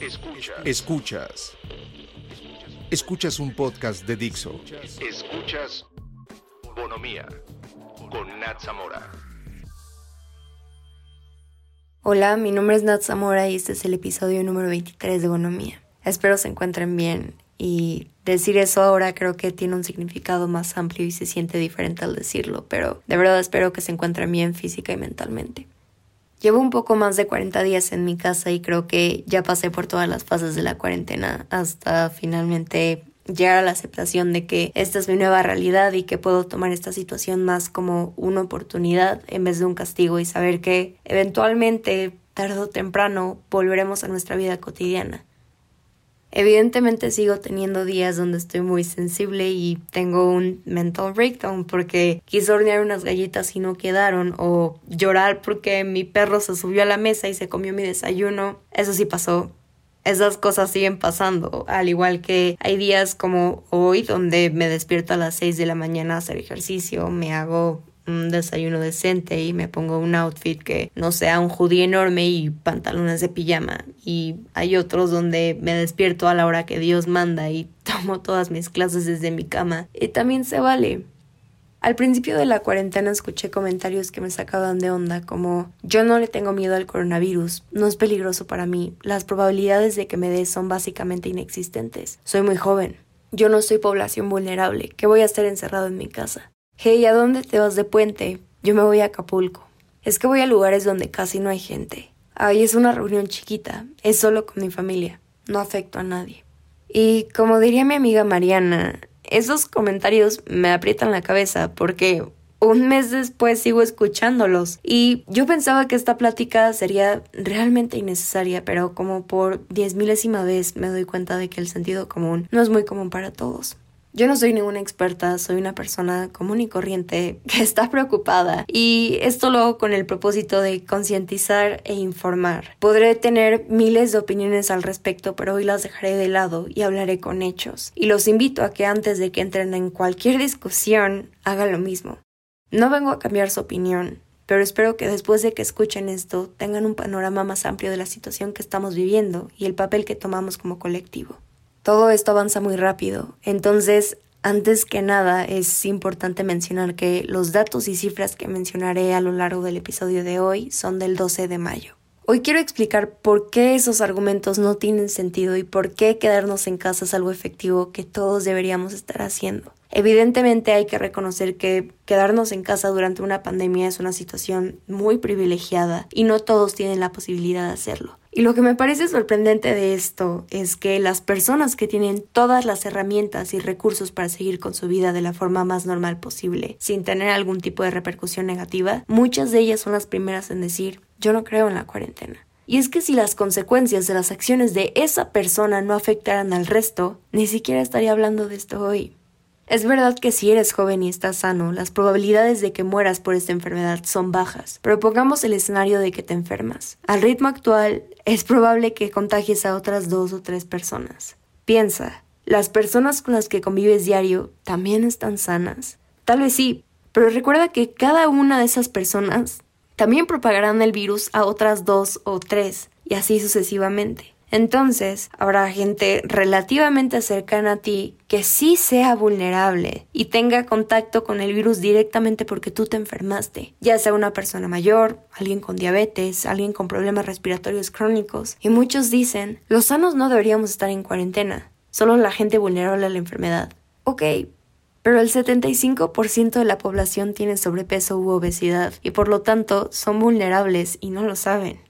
Escuchas. Escuchas. Escuchas un podcast de Dixo. Escuchas Bonomía con Nat Zamora. Hola, mi nombre es Nat Zamora y este es el episodio número 23 de Bonomía. Espero se encuentren bien y decir eso ahora creo que tiene un significado más amplio y se siente diferente al decirlo, pero de verdad espero que se encuentren bien física y mentalmente. Llevo un poco más de 40 días en mi casa y creo que ya pasé por todas las fases de la cuarentena hasta finalmente llegar a la aceptación de que esta es mi nueva realidad y que puedo tomar esta situación más como una oportunidad en vez de un castigo y saber que eventualmente, tarde o temprano, volveremos a nuestra vida cotidiana. Evidentemente sigo teniendo días donde estoy muy sensible y tengo un mental breakdown porque quise hornear unas galletas y no quedaron o llorar porque mi perro se subió a la mesa y se comió mi desayuno. Eso sí pasó. Esas cosas siguen pasando, al igual que hay días como hoy donde me despierto a las 6 de la mañana a hacer ejercicio, me hago un desayuno decente y me pongo un outfit que no sea un hoodie enorme y pantalones de pijama. Y hay otros donde me despierto a la hora que Dios manda y tomo todas mis clases desde mi cama. Y también se vale. Al principio de la cuarentena escuché comentarios que me sacaban de onda como yo no le tengo miedo al coronavirus, no es peligroso para mí, las probabilidades de que me dé son básicamente inexistentes, soy muy joven, yo no soy población vulnerable, ¿qué voy a estar encerrado en mi casa? Hey, ¿a dónde te vas de puente? Yo me voy a Acapulco. Es que voy a lugares donde casi no hay gente. Ahí es una reunión chiquita, es solo con mi familia, no afecto a nadie. Y como diría mi amiga Mariana, esos comentarios me aprietan la cabeza porque un mes después sigo escuchándolos y yo pensaba que esta plática sería realmente innecesaria, pero como por diez milésima vez me doy cuenta de que el sentido común no es muy común para todos. Yo no soy ninguna experta, soy una persona común y corriente que está preocupada y esto lo hago con el propósito de concientizar e informar. Podré tener miles de opiniones al respecto, pero hoy las dejaré de lado y hablaré con hechos. Y los invito a que antes de que entren en cualquier discusión hagan lo mismo. No vengo a cambiar su opinión, pero espero que después de que escuchen esto tengan un panorama más amplio de la situación que estamos viviendo y el papel que tomamos como colectivo. Todo esto avanza muy rápido, entonces antes que nada es importante mencionar que los datos y cifras que mencionaré a lo largo del episodio de hoy son del 12 de mayo. Hoy quiero explicar por qué esos argumentos no tienen sentido y por qué quedarnos en casa es algo efectivo que todos deberíamos estar haciendo. Evidentemente hay que reconocer que quedarnos en casa durante una pandemia es una situación muy privilegiada y no todos tienen la posibilidad de hacerlo. Y lo que me parece sorprendente de esto es que las personas que tienen todas las herramientas y recursos para seguir con su vida de la forma más normal posible, sin tener algún tipo de repercusión negativa, muchas de ellas son las primeras en decir, yo no creo en la cuarentena. Y es que si las consecuencias de las acciones de esa persona no afectaran al resto, ni siquiera estaría hablando de esto hoy. Es verdad que si eres joven y estás sano, las probabilidades de que mueras por esta enfermedad son bajas, pero pongamos el escenario de que te enfermas. Al ritmo actual, es probable que contagies a otras dos o tres personas. Piensa, ¿las personas con las que convives diario también están sanas? Tal vez sí, pero recuerda que cada una de esas personas también propagarán el virus a otras dos o tres, y así sucesivamente. Entonces, habrá gente relativamente cercana a ti que sí sea vulnerable y tenga contacto con el virus directamente porque tú te enfermaste, ya sea una persona mayor, alguien con diabetes, alguien con problemas respiratorios crónicos. Y muchos dicen, los sanos no deberíamos estar en cuarentena, solo la gente vulnerable a la enfermedad. Ok, pero el 75% de la población tiene sobrepeso u obesidad y por lo tanto son vulnerables y no lo saben.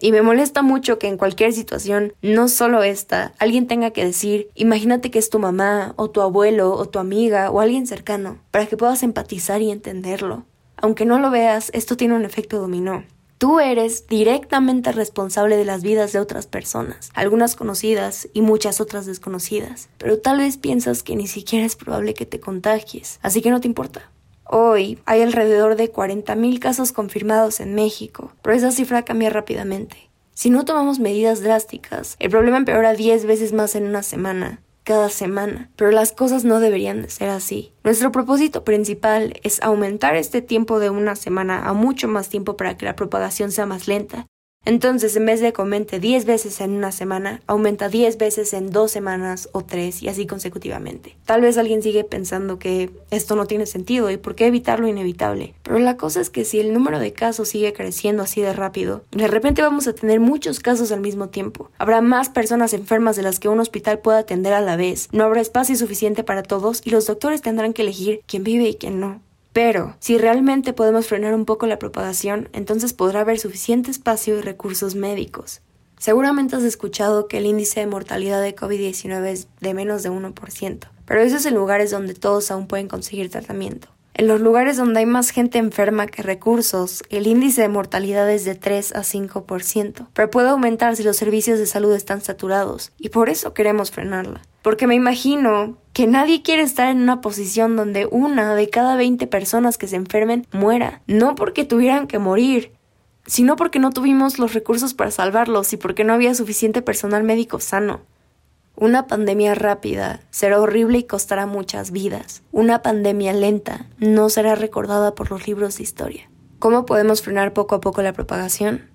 Y me molesta mucho que en cualquier situación, no solo esta, alguien tenga que decir, imagínate que es tu mamá, o tu abuelo, o tu amiga, o alguien cercano, para que puedas empatizar y entenderlo. Aunque no lo veas, esto tiene un efecto dominó. Tú eres directamente responsable de las vidas de otras personas, algunas conocidas y muchas otras desconocidas, pero tal vez piensas que ni siquiera es probable que te contagies, así que no te importa. Hoy hay alrededor de 40.000 casos confirmados en México, pero esa cifra cambia rápidamente. Si no tomamos medidas drásticas, el problema empeora 10 veces más en una semana, cada semana, pero las cosas no deberían de ser así. Nuestro propósito principal es aumentar este tiempo de una semana a mucho más tiempo para que la propagación sea más lenta Entonces, en vez de que aumente 10 veces en una semana, aumenta 10 veces en dos semanas o tres y así consecutivamente. Tal vez alguien sigue pensando que esto no tiene sentido y por qué evitar lo inevitable. Pero la cosa es que si el número de casos sigue creciendo así de rápido, de repente vamos a tener muchos casos al mismo tiempo. Habrá más personas enfermas de las que un hospital pueda atender a la vez. No habrá espacio suficiente para todos y los doctores tendrán que elegir quién vive y quién no. Pero, si realmente podemos frenar un poco la propagación, entonces podrá haber suficiente espacio y recursos médicos. Seguramente has escuchado que el índice de mortalidad de COVID-19 es de menos de 1%, pero eso es en lugares donde todos aún pueden conseguir tratamiento. En los lugares donde hay más gente enferma que recursos, el índice de mortalidad es de 3 a 5%, pero puede aumentar si los servicios de salud están saturados, y por eso queremos frenarla. Porque me imagino que nadie quiere estar en una posición donde una de cada 20 personas que se enfermen muera, no porque tuvieran que morir, sino porque no tuvimos los recursos para salvarlos y porque no había suficiente personal médico sano. Una pandemia rápida será horrible y costará muchas vidas. Una pandemia lenta no será recordada por los libros de historia. ¿Cómo podemos frenar poco a poco la propagación?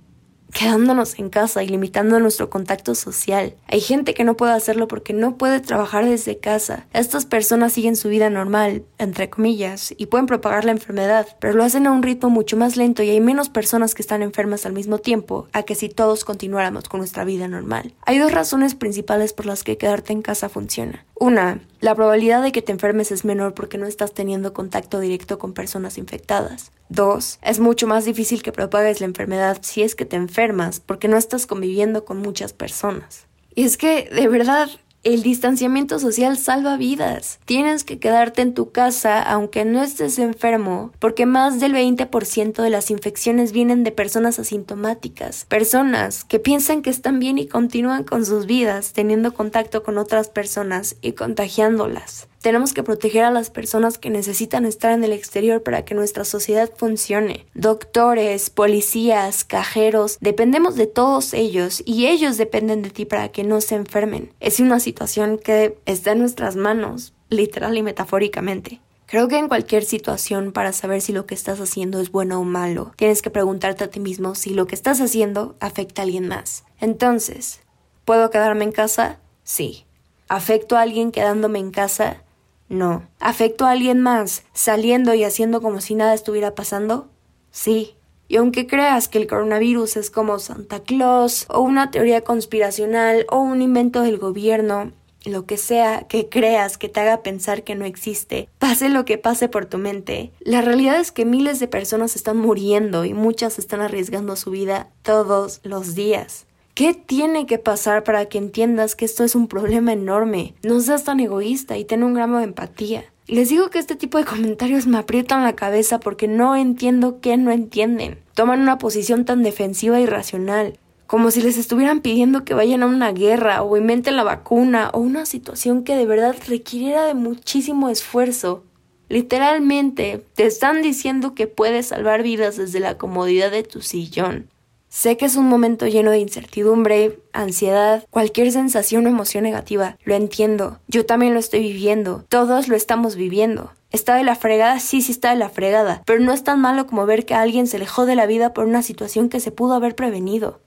Quedándonos en casa y limitando nuestro contacto social. Hay gente que no puede hacerlo porque no puede trabajar desde casa. Estas personas siguen su vida normal, entre comillas, y pueden propagar la enfermedad, pero lo hacen a un ritmo mucho más lento y hay menos personas que están enfermas al mismo tiempo a que si todos continuáramos con nuestra vida normal. Hay dos razones principales por las que quedarte en casa funciona. Una, la probabilidad de que te enfermes es menor porque no estás teniendo contacto directo con personas infectadas. Dos, es mucho más difícil que propagues la enfermedad si es que te enfermas porque no estás conviviendo con muchas personas. Y es que, de verdad, el distanciamiento social salva vidas. Tienes que quedarte en tu casa aunque no estés enfermo, porque más del 20% de las infecciones vienen de personas asintomáticas, personas que piensan que están bien y continúan con sus vidas teniendo contacto con otras personas y contagiándolas. Tenemos que proteger a las personas que necesitan estar en el exterior para que nuestra sociedad funcione. Doctores, policías, cajeros, dependemos de todos ellos y ellos dependen de ti para que no se enfermen. Es una situación que está en nuestras manos, literal y metafóricamente. Creo que en cualquier situación para saber si lo que estás haciendo es bueno o malo, tienes que preguntarte a ti mismo si lo que estás haciendo afecta a alguien más. Entonces, ¿puedo quedarme en casa? Sí. ¿Afecto a alguien quedándome en casa? No. ¿Afecto a alguien más saliendo y haciendo como si nada estuviera pasando? Sí. Y aunque creas que el coronavirus es como Santa Claus, o una teoría conspiracional, o un invento del gobierno, lo que sea que creas que te haga pensar que no existe, pase lo que pase por tu mente, la realidad es que miles de personas están muriendo y muchas están arriesgando su vida todos los días. ¿Qué tiene que pasar para que entiendas que esto es un problema enorme? No seas tan egoísta y ten un gramo de empatía. Les digo que este tipo de comentarios me aprietan la cabeza porque no entiendo qué no entienden. Toman una posición tan defensiva y racional, como si les estuvieran pidiendo que vayan a una guerra o inventen la vacuna o una situación que de verdad requiriera de muchísimo esfuerzo. Literalmente, te están diciendo que puedes salvar vidas desde la comodidad de tu sillón. Sé que es un momento lleno de incertidumbre, ansiedad, cualquier sensación o emoción negativa. Lo entiendo. Yo también lo estoy viviendo. Todos lo estamos viviendo. ¿Está de la fregada? Sí, sí está de la fregada. Pero no es tan malo como ver que alguien se le de la vida por una situación que se pudo haber prevenido.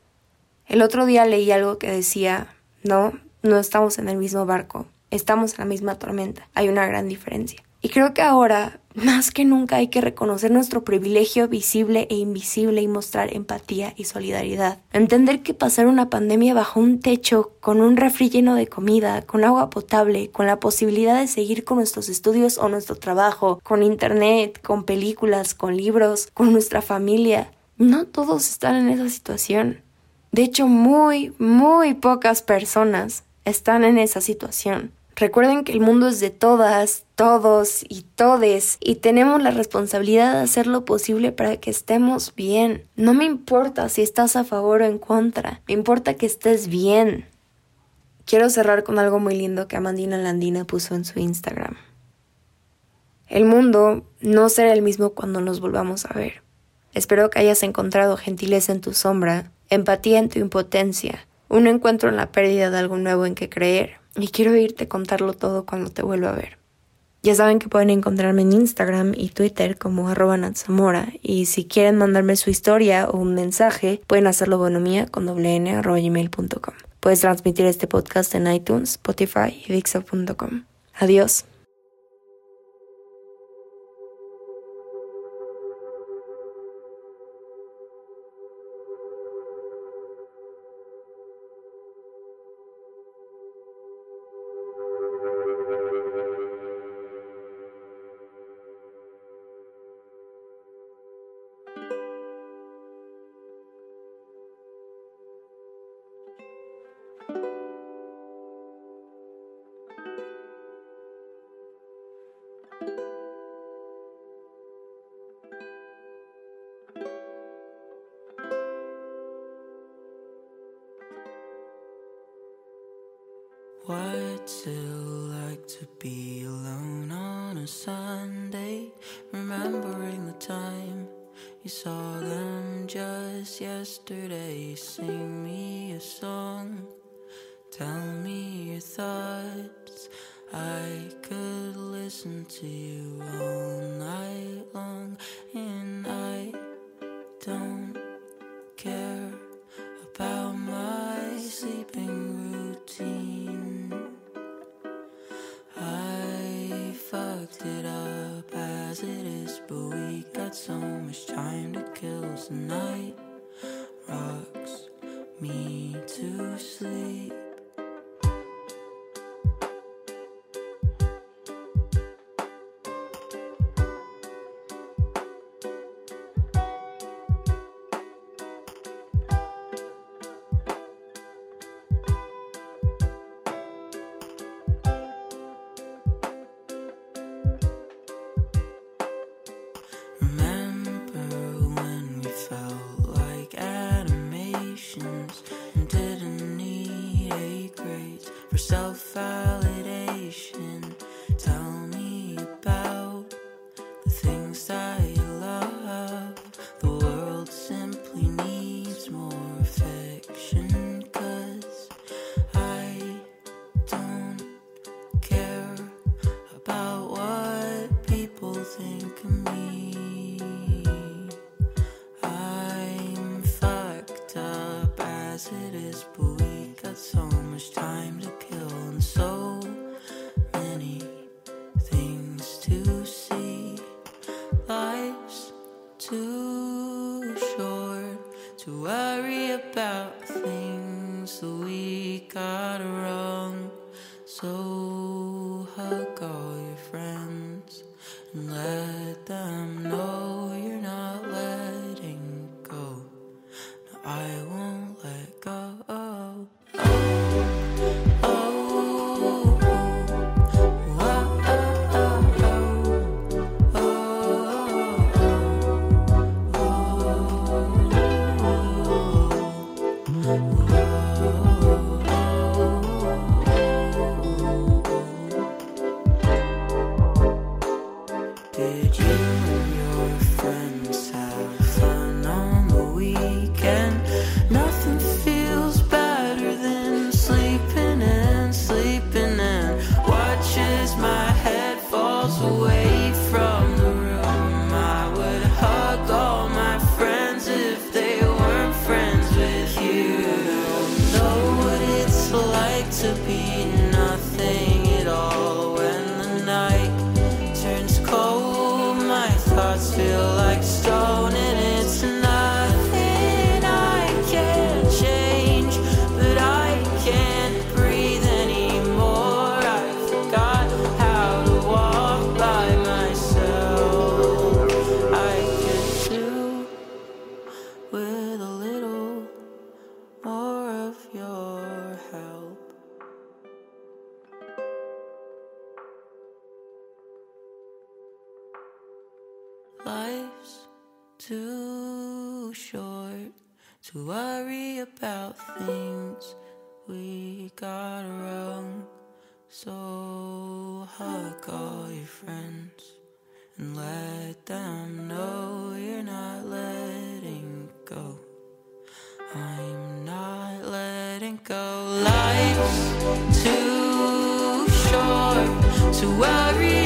El otro día leí algo que decía, no, no estamos en el mismo barco. Estamos en la misma tormenta. Hay una gran diferencia. Y creo que ahora, más que nunca, hay que reconocer nuestro privilegio visible e invisible y mostrar empatía y solidaridad. Entender que pasar una pandemia bajo un techo, con un refri lleno de comida, con agua potable, con la posibilidad de seguir con nuestros estudios o nuestro trabajo, con internet, con películas, con libros, con nuestra familia, no todos están en esa situación. De hecho, muy, muy pocas personas están en esa situación. Recuerden que el mundo es de todas, todos y todes y tenemos la responsabilidad de hacer lo posible para que estemos bien. No me importa si estás a favor o en contra, me importa que estés bien. Quiero cerrar con algo muy lindo que Amandina Landina puso en su Instagram. El mundo no será el mismo cuando nos volvamos a ver. Espero que hayas encontrado gentileza en tu sombra, empatía en tu impotencia, un encuentro en la pérdida de algo nuevo en que creer y quiero oírte contarlo todo cuando te vuelva a ver. Ya saben que pueden encontrarme en Instagram y Twitter como arroba y si quieren mandarme su historia o un mensaje pueden hacerlo bonomía con doble. Puedes transmitir este podcast en iTunes, Spotify y Dixo.com. Adiós. Just yesterday. Sing me a song, tell me your thoughts. I could listen to you all night long, and I don't care so much time to kill. tonight. rocks me to sleep. Short to worry about things we got wrong. So hug all your friends and let them know you're not letting go. I'm not letting go. Life's too short to worry